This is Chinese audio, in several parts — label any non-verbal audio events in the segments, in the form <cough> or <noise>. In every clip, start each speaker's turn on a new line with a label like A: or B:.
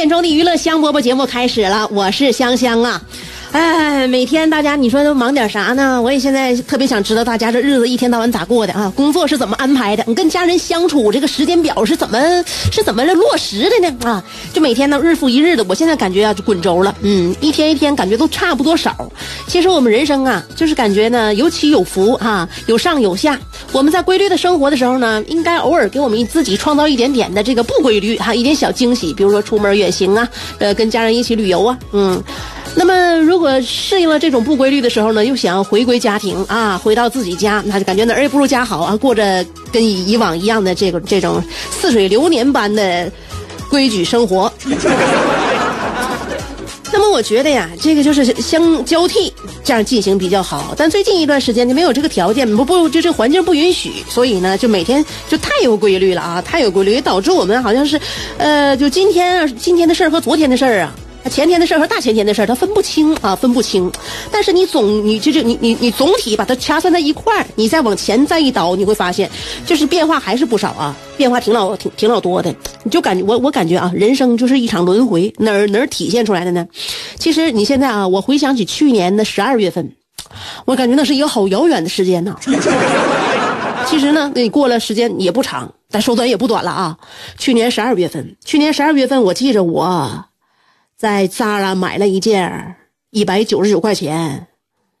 A: 点钟的娱乐香饽饽节目开始了，我是香香啊。哎，每天大家你说都忙点啥呢？我也现在特别想知道大家这日子一天到晚咋过的啊？工作是怎么安排的？你跟家人相处这个时间表是怎么是怎么来落实的呢？啊，就每天呢日复一日的，我现在感觉啊就滚轴了，嗯，一天一天感觉都差不多少。其实我们人生啊，就是感觉呢有起有伏啊，有上有下。我们在规律的生活的时候呢，应该偶尔给我们自己创造一点点的这个不规律哈，一点小惊喜，比如说出门远行啊，呃，跟家人一起旅游啊，嗯。那么，如果适应了这种不规律的时候呢，又想要回归家庭啊，回到自己家，那就感觉哪儿也不如家好啊，过着跟以往一样的这个这种似水流年般的规矩生活。<laughs> 那么我觉得呀，这个就是相交替这样进行比较好。但最近一段时间就没有这个条件，不不，就这环境不允许，所以呢，就每天就太有规律了啊，太有规律，导致我们好像是，呃，就今天今天的事儿和昨天的事儿啊。前天的事儿和大前天的事儿，他分不清啊，分不清。但是你总，你就就你你你总体把它掐算在一块儿，你再往前再一倒，你会发现，就是变化还是不少啊，变化挺老挺挺老多的。你就感觉我我感觉啊，人生就是一场轮回，哪儿哪儿体现出来的呢？其实你现在啊，我回想起去年的十二月份，我感觉那是一个好遥远的时间呐。<laughs> 其实呢，你过了时间也不长，但说短也不短了啊。去年十二月份，去年十二月份，我记着我。在 Zara 买了一件一百九十九块钱，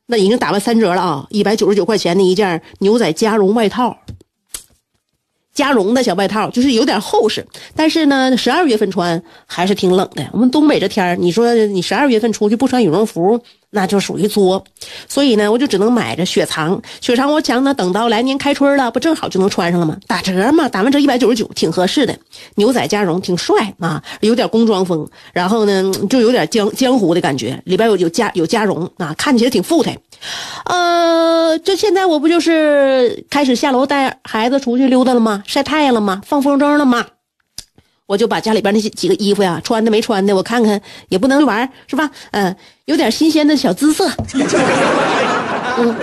A: 那已经打完三折了啊！一百九十九块钱的一件牛仔加绒外套，加绒的小外套，就是有点厚实，但是呢，十二月份穿还是挺冷的。我们东北这天你说你十二月份出去不穿羽绒服？那就属于作，所以呢，我就只能买着雪藏。雪藏我想呢，等到来年开春了，不正好就能穿上了吗？打折嘛，打完折一百九十九，挺合适的。牛仔加绒，挺帅啊，有点工装风，然后呢，就有点江江湖的感觉。里边有有加有加绒啊，看起来挺富态。呃，这现在我不就是开始下楼带孩子出去溜达了吗？晒太阳了吗？放风筝了吗？我就把家里边那些几个衣服呀，穿的没穿的，我看看，也不能玩是吧？嗯，有点新鲜的小姿色。嗯，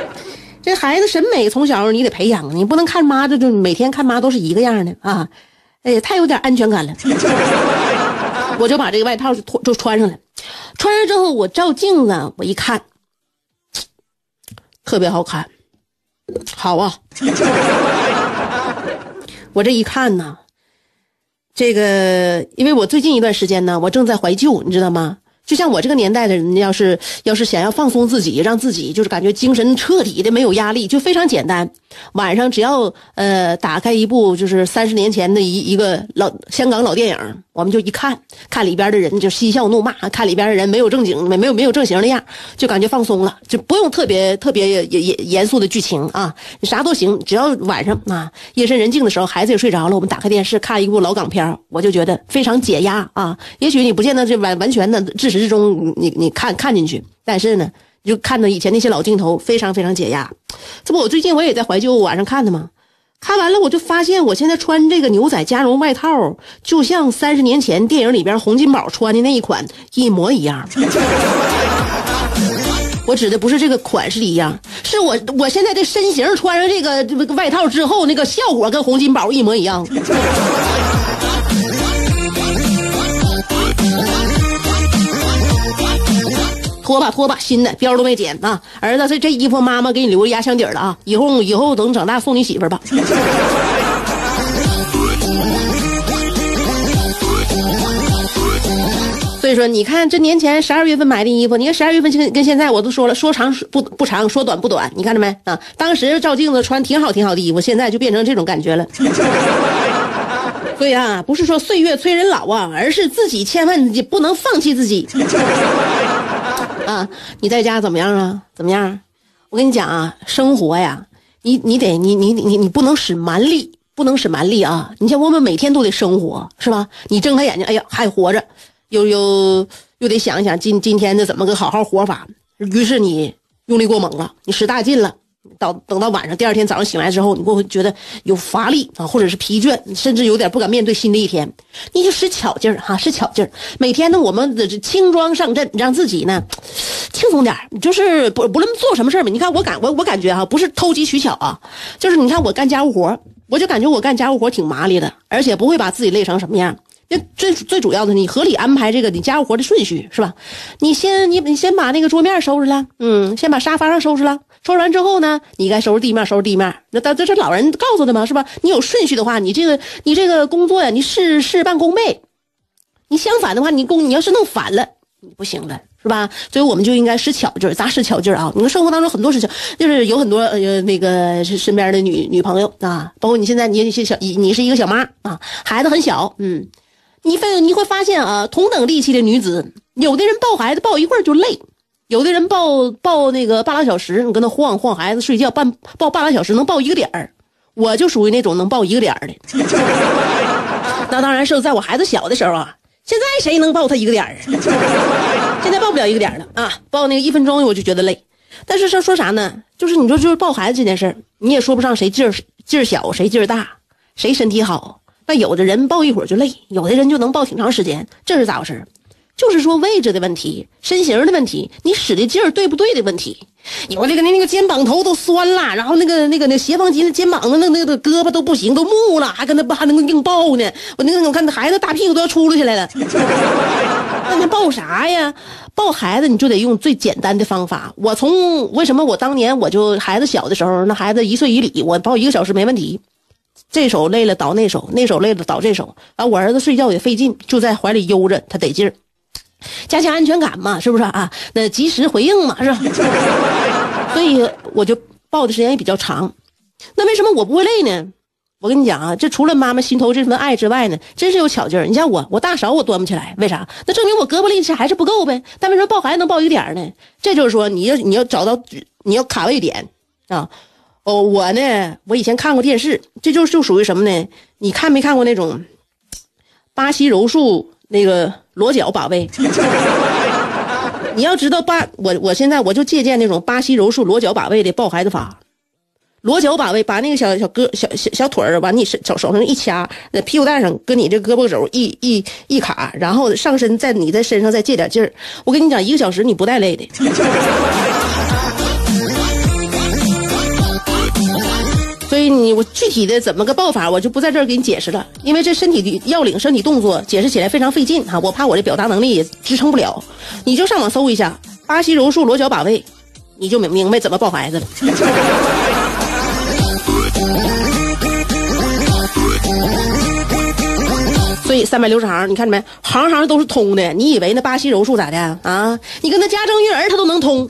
A: 这孩子审美从小你得培养，你不能看妈这就每天看妈都是一个样的啊！哎呀，太有点安全感了。我就把这个外套就脱就穿上了，穿上之后我照镜子，我一看，特别好看，好啊！我这一看呢。这个，因为我最近一段时间呢，我正在怀旧，你知道吗？就像我这个年代的人，要是要是想要放松自己，让自己就是感觉精神彻底的没有压力，就非常简单。晚上只要呃打开一部就是三十年前的一一个老香港老电影，我们就一看，看里边的人就嬉笑怒骂，看里边的人没有正经没没有没有正形的样，就感觉放松了，就不用特别特别严严严肃的剧情啊，你啥都行，只要晚上啊夜深人静的时候，孩子也睡着了，我们打开电视看一部老港片，我就觉得非常解压啊。也许你不见得是完完全的至始至终你你看看进去，但是呢。就看到以前那些老镜头，非常非常解压。这不，我最近我也在怀旧晚上看的嘛？看完了，我就发现我现在穿这个牛仔加绒外套，就像三十年前电影里边洪金宝穿的那一款一模一样。<laughs> 我指的不是这个款式一样，是我我现在的身形穿上这个外套之后，那个效果跟洪金宝一模一样。脱吧脱吧，新的标都没剪啊！儿子，这这衣服妈妈给你留压箱底了啊！以后以后等长大送你媳妇吧。<laughs> 所以说，你看这年前十二月份买的衣服，你看十二月份跟跟现在我都说了，说长不不长，说短不短，你看着没啊？当时照镜子穿挺好挺好的衣服，现在就变成这种感觉了。<laughs> 所以啊，不是说岁月催人老啊，而是自己千万不能放弃自己。啊，你在家怎么样啊？怎么样？我跟你讲啊，生活呀，你你得你你你你不能使蛮力，不能使蛮力啊！你像我们每天都得生活，是吧？你睁开眼睛，哎呀，还活着。又又又得想一想今今天的怎么个好好活法，于是你用力过猛了，你使大劲了，到等到晚上第二天早上醒来之后，你会觉得有乏力啊，或者是疲倦，甚至有点不敢面对新的一天，你就使巧劲儿哈，使巧劲儿。每天呢，我们的轻装上阵，让自己呢轻松点就是不不论做什么事儿吧，你看我感我我感觉哈，不是偷机取巧啊，就是你看我干家务活，我就感觉我干家务活挺麻利的，而且不会把自己累成什么样。那最最主要的，你合理安排这个你家务活的顺序是吧？你先你你先把那个桌面收拾了，嗯，先把沙发上收拾了，收拾完之后呢，你该收拾地面，收拾地面。那这这是老人告诉的嘛，是吧？你有顺序的话，你这个你这个工作呀，你事事半功倍。你相反的话，你工你要是弄反了，你不行了，是吧？所以我们就应该使巧劲，咋使巧劲啊？你看生活当中很多事情，就是有很多呃那个身边的女女朋友啊，包括你现在你是小你你是一个小妈啊，孩子很小，嗯。你发你会发现啊，同等力气的女子，有的人抱孩子抱一会儿就累，有的人抱抱那个半拉小时，你跟他晃晃孩子睡觉，半抱半拉小时能抱一个点儿，我就属于那种能抱一个点儿的。<laughs> 那当然是在我孩子小的时候啊，现在谁能抱他一个点儿啊？<laughs> 现在抱不了一个点儿了啊，抱那个一分钟我就觉得累。但是说说啥呢？就是你说就是抱孩子这件事儿，你也说不上谁劲儿劲儿小，谁劲儿大，谁身体好。那有的人抱一会儿就累，有的人就能抱挺长时间，这是咋回事？就是说位置的问题、身形的问题，你使的劲儿对不对的问题。有那个那那个肩膀头都酸了，然后那个那个那斜方肌的肩膀那那个胳膊都不行，都木了，还跟他不还能硬抱呢？我那个我看那孩子大屁股都要出溜下来了。<laughs> 那你抱啥呀？抱孩子你就得用最简单的方法。我从为什么我当年我就孩子小的时候，那孩子一岁一里，我抱一个小时没问题。这手累了倒那手，那手累了倒这手。啊，我儿子睡觉也费劲，就在怀里悠着，他得劲儿，加强安全感嘛，是不是啊？那及时回应嘛，是吧？<laughs> 所以我就抱的时间也比较长。那为什么我不会累呢？我跟你讲啊，这除了妈妈心头这份爱之外呢，真是有巧劲儿。你像我，我大勺我端不起来，为啥？那证明我胳膊力气还是不够呗。但为什么抱孩子能抱一点呢？这就是说，你要你要找到你要卡位点啊。哦，我呢，我以前看过电视，这就就属于什么呢？你看没看过那种巴西柔术那个裸脚把位？<laughs> 你要知道巴，我我现在我就借鉴那种巴西柔术裸脚把位的抱孩子法，裸脚把位，把那个小小胳小小小腿儿往你手手上一掐，那屁股蛋上跟你这胳膊肘一一一卡，然后上身在你在身上再借点劲儿。我跟你讲，一个小时你不带累的。你我具体的怎么个抱法，我就不在这儿给你解释了，因为这身体的要领、身体动作，解释起来非常费劲哈，我怕我这表达能力也支撑不了。你就上网搜一下巴西柔术裸脚把位，你就明明白怎么抱孩子了。所以三百六十行，你看着没？行行都是通的。你以为那巴西柔术咋的啊？你跟他家政育儿，他都能通。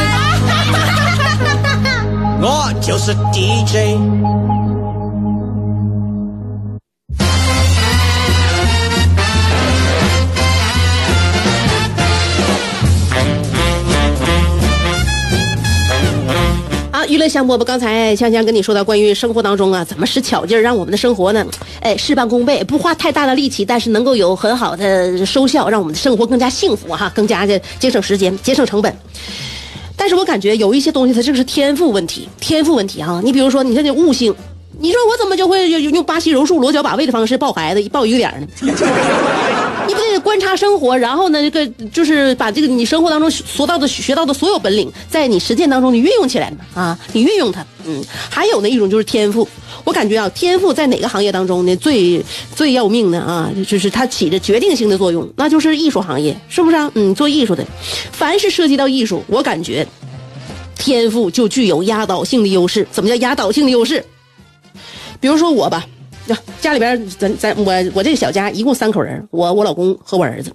B: 我就是 DJ。
A: 娱乐香饽饽，刚才香香跟你说到关于生活当中啊，怎么使巧劲儿，让我们的生活呢，哎，事半功倍，不花太大的力气，但是能够有很好的收效，让我们的生活更加幸福哈，更加的节省时间，节省成本。但是我感觉有一些东西，它这个是天赋问题，天赋问题哈。你比如说，你像这悟性，你说我怎么就会用用巴西柔术、裸脚把位的方式抱孩子，抱一个点儿呢？观察生活，然后呢，这个就是把这个你生活当中所到的、学到的所有本领，在你实践当中你运用起来啊，你运用它，嗯。还有呢一种就是天赋，我感觉啊，天赋在哪个行业当中呢最最要命的啊，就是它起着决定性的作用，那就是艺术行业，是不是啊？嗯，做艺术的，凡是涉及到艺术，我感觉天赋就具有压倒性的优势。怎么叫压倒性的优势？比如说我吧。家里边，咱咱我我这个小家一共三口人，我我老公和我儿子。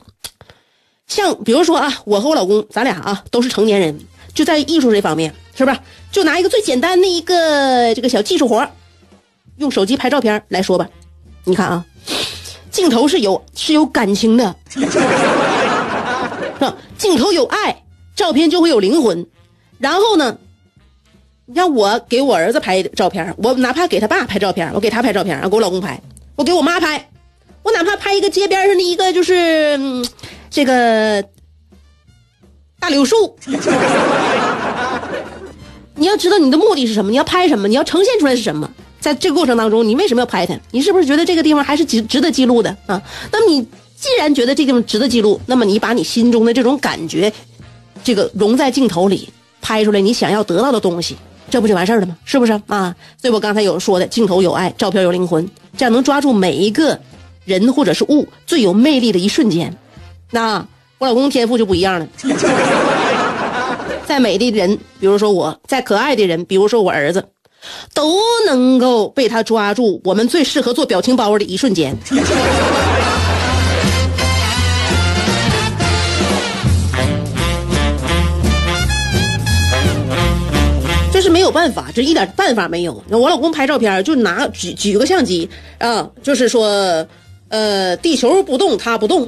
A: 像比如说啊，我和我老公，咱俩啊都是成年人，就在艺术这方面，是不是？就拿一个最简单的一个这个小技术活，用手机拍照片来说吧。你看啊，镜头是有是有感情的，<laughs> 是？镜头有爱，照片就会有灵魂。然后呢？你像我给我儿子拍照片，我哪怕给他爸拍照片，我给他拍照片，给我老公拍，我给我妈拍，我哪怕拍一个街边上的一个就是这个大柳树。<laughs> 你要知道你的目的是什么？你要拍什么？你要呈现出来是什么？在这个过程当中，你为什么要拍它？你是不是觉得这个地方还是值值得记录的啊？那么你既然觉得这地方值得记录，那么你把你心中的这种感觉，这个融在镜头里，拍出来你想要得到的东西。这不就完事儿了吗？是不是啊？所以我刚才有说的，镜头有爱，照片有灵魂，这样能抓住每一个人或者是物最有魅力的一瞬间。那我老公天赋就不一样了，<laughs> 再美的人，比如说我，再可爱的人，比如说我儿子，都能够被他抓住我们最适合做表情包的一瞬间。有办法，这一点办法没有。那我老公拍照片就拿举举个相机啊，就是说，呃，地球不动，他不动。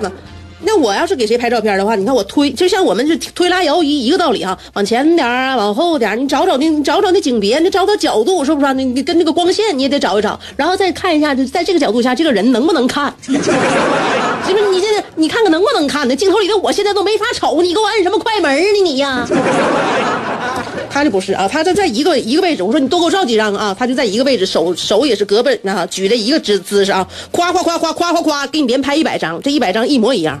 A: 那 <laughs> 那我要是给谁拍照片的话，你看我推，就像我们这推拉摇移一个道理哈，往前点儿，往后点儿，你找找那，你找找那景别，你找找角度，是不是？你你跟那个光线你也得找一找，然后再看一下，在这个角度下，这个人能不能看？<laughs> 是不是？你这你看看能不能看呢？镜头里的我现在都没法瞅，你给我摁什么快门呢？你呀？<laughs> 他这不是啊，他这在一个一个位置。我说你多给我照几张啊？他就在一个位置，手手也是胳膊啊，举着一个姿姿势啊，夸夸夸夸夸夸夸，给你连拍一百张，这一百张一模一样。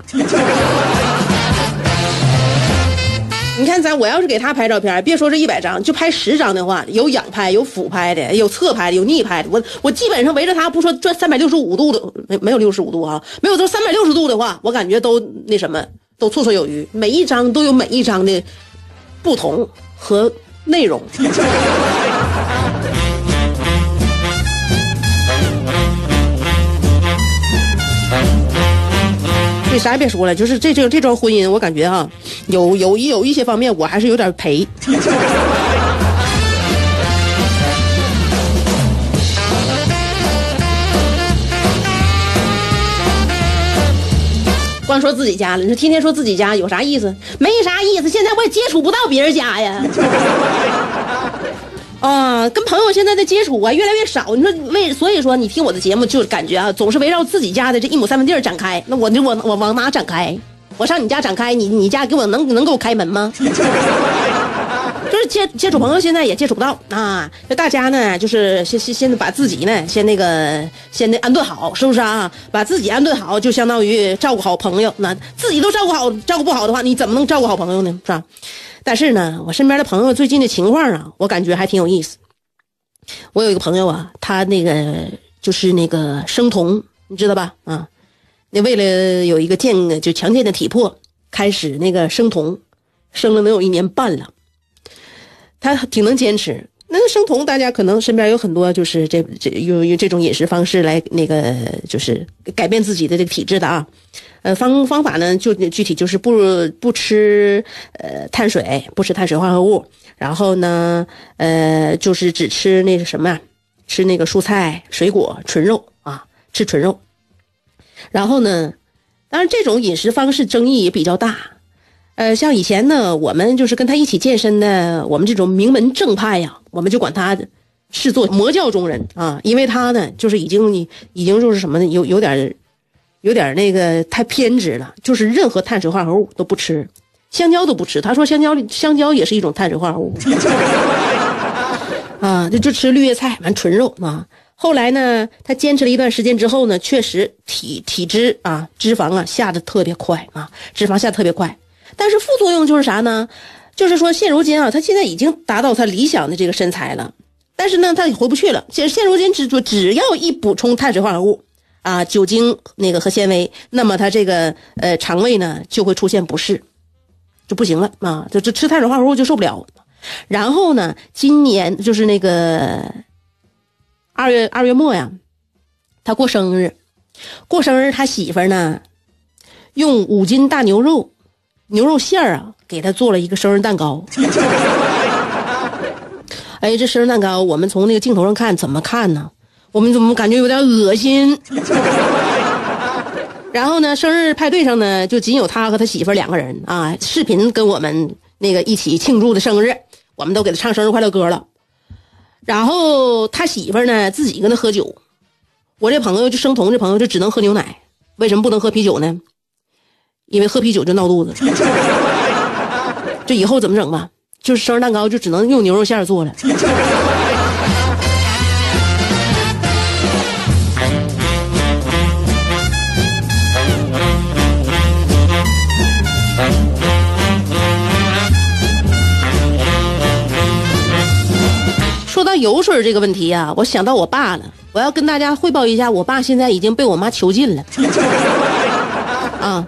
A: 你看咱我要是给他拍照片，别说这一百张，就拍十张的话，有仰拍，有俯拍的，有侧拍的，有逆拍的。我我基本上围着他不说转三百六十五度的，没没有六十五度啊，没有这三百六十度的话，我感觉都那什么，都绰绰有余。每一张都有每一张的不同和内容。啥也别说了，就是这这这桩婚姻，我感觉哈，有有有一些方面，我还是有点赔。<laughs> 光说自己家了，你说天天说自己家有啥意思？没啥意思，现在我也接触不到别人家呀。啊，跟朋友现在的接触啊越来越少。你说为，所以说你听我的节目，就感觉啊，总是围绕自己家的这一亩三分地儿展开。那我就我我往哪展开？<laughs> 我上你家展开，你你家给我能能给我开门吗？就是接接触朋友，现在也接触不到啊。那大家呢，就是先先先把自己呢，先那个先那安顿好，是不是啊？把自己安顿好，就相当于照顾好朋友。那自己都照顾好，照顾不好的话，你怎么能照顾好朋友呢？是吧？但是呢，我身边的朋友最近的情况啊，我感觉还挺有意思。我有一个朋友啊，他那个就是那个生酮，你知道吧？啊，那为了有一个健就强健的体魄，开始那个生酮，生了能有一年半了。他挺能坚持。那生酮，大家可能身边有很多就是这这用用这种饮食方式来那个就是改变自己的这个体质的啊。呃，方方法呢，就具体就是不不吃呃碳水，不吃碳水化合物，然后呢，呃，就是只吃那个什么，吃那个蔬菜、水果、纯肉啊，吃纯肉。然后呢，当然这种饮食方式争议也比较大，呃，像以前呢，我们就是跟他一起健身的，我们这种名门正派呀，我们就管他视作魔教中人啊，因为他呢，就是已经已经就是什么呢，有有点有点那个太偏执了，就是任何碳水化合物都不吃，香蕉都不吃。他说香蕉香蕉也是一种碳水化合物 <laughs> 啊，就就吃绿叶菜完纯肉啊。后来呢，他坚持了一段时间之后呢，确实体体脂啊脂肪啊下的特别快啊，脂肪下的特别快。但是副作用就是啥呢？就是说现如今啊，他现在已经达到他理想的这个身材了，但是呢，他也回不去了。现现如今只只要一补充碳水化合物啊、酒精那个和纤维，那么他这个呃肠胃呢就会出现不适，就不行了啊，就这吃碳水化合物就受不了。然后呢，今年就是那个二月二月末呀，他过生日，过生日他媳妇呢用五斤大牛肉。牛肉馅儿啊，给他做了一个生日蛋糕。<laughs> 哎，这生日蛋糕，我们从那个镜头上看，怎么看呢？我们怎么感觉有点恶心？<laughs> 然后呢，生日派对上呢，就仅有他和他媳妇两个人啊，视频跟我们那个一起庆祝的生日，我们都给他唱生日快乐歌了。然后他媳妇呢，自己跟他喝酒。我这朋友就生酮这朋友就只能喝牛奶，为什么不能喝啤酒呢？因为喝啤酒就闹肚子，<laughs> 这以后怎么整吧？就是生日蛋糕就只能用牛肉馅做了。油水这个问题呀，我想到我爸了，我要跟大家汇报一下，我爸现在已经被我妈囚禁了。<laughs> 啊。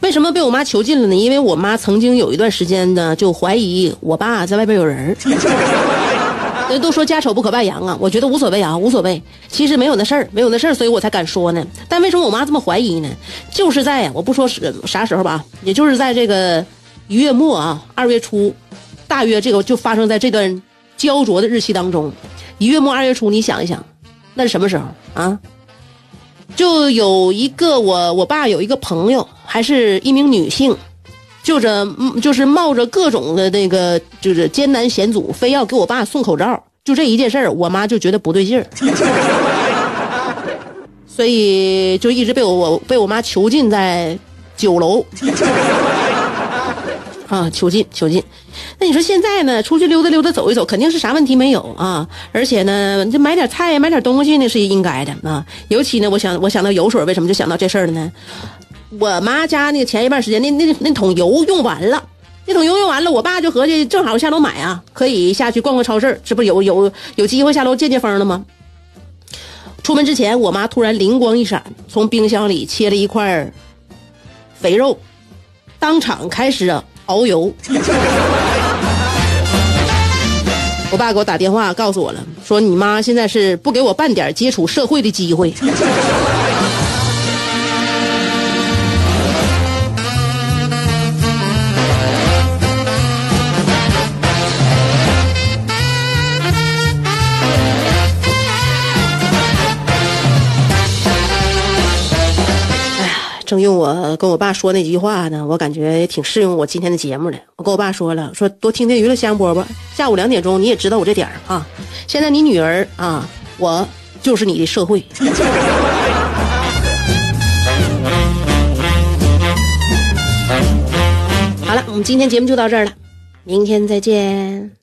A: 为什么被我妈囚禁了呢？因为我妈曾经有一段时间呢，就怀疑我爸在外边有人人 <laughs> 都说家丑不可外扬啊，我觉得无所谓啊，无所谓。其实没有那事儿，没有那事儿，所以我才敢说呢。但为什么我妈这么怀疑呢？就是在呀我不说是啥时候吧，也就是在这个一月末啊，二月初，大约这个就发生在这段焦灼的日期当中。一月末二月初，你想一想，那是什么时候啊？就有一个我我爸有一个朋友，还是一名女性，就着就是冒着各种的那个就是艰难险阻，非要给我爸送口罩，就这一件事儿，我妈就觉得不对劲儿，<laughs> 所以就一直被我我被我妈囚禁在九楼。啊，囚禁囚禁，那你说现在呢？出去溜达溜达，走一走，肯定是啥问题没有啊。而且呢，这买点菜买点东西呢是应该的啊。尤其呢，我想我想到油水，为什么就想到这事儿了呢？我妈家那个前一段时间那那那桶油用完了，那桶油用完了，我爸就合计正好下楼买啊，可以下去逛逛超市，这不有有有机会下楼见见风了吗？出门之前，我妈突然灵光一闪，从冰箱里切了一块肥肉，当场开始啊。熬油，我爸给我打电话告诉我了，说你妈现在是不给我半点接触社会的机会。用我跟我爸说那句话呢，我感觉也挺适用我今天的节目的。我跟我爸说了，说多听听娱乐香饽饽。下午两点钟你也知道我这点儿啊。现在你女儿啊，我就是你的社会。<laughs> 好了，我们今天节目就到这儿了，明天再见。